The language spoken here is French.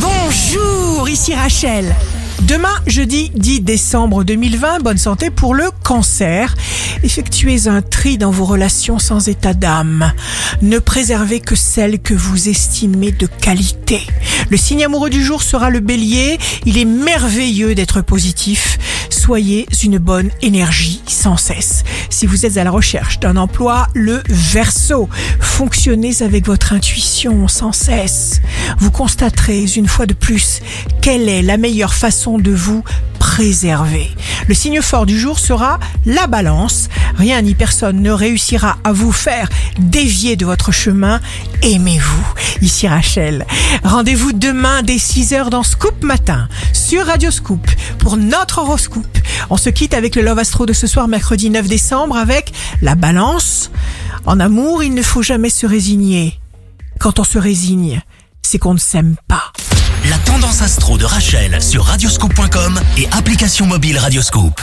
Bonjour, ici Rachel. Demain, jeudi 10 décembre 2020, bonne santé pour le cancer. Effectuez un tri dans vos relations sans état d'âme. Ne préservez que celles que vous estimez de qualité. Le signe amoureux du jour sera le bélier. Il est merveilleux d'être positif. Soyez une bonne énergie sans cesse. Si vous êtes à la recherche d'un emploi, le verso. Fonctionnez avec votre intuition sans cesse. Vous constaterez une fois de plus quelle est la meilleure façon de vous préserver. Le signe fort du jour sera la balance. Rien ni personne ne réussira à vous faire dévier de votre chemin. Aimez-vous. Ici Rachel. Rendez-vous demain dès 6h dans Scoop Matin sur Radio Scoop pour notre horoscope. On se quitte avec le Love Astro de ce soir mercredi 9 décembre avec la balance. En amour, il ne faut jamais se résigner. Quand on se résigne, c'est qu'on ne s'aime pas. La tendance astro de Rachel sur radioscope.com et application mobile Radioscope.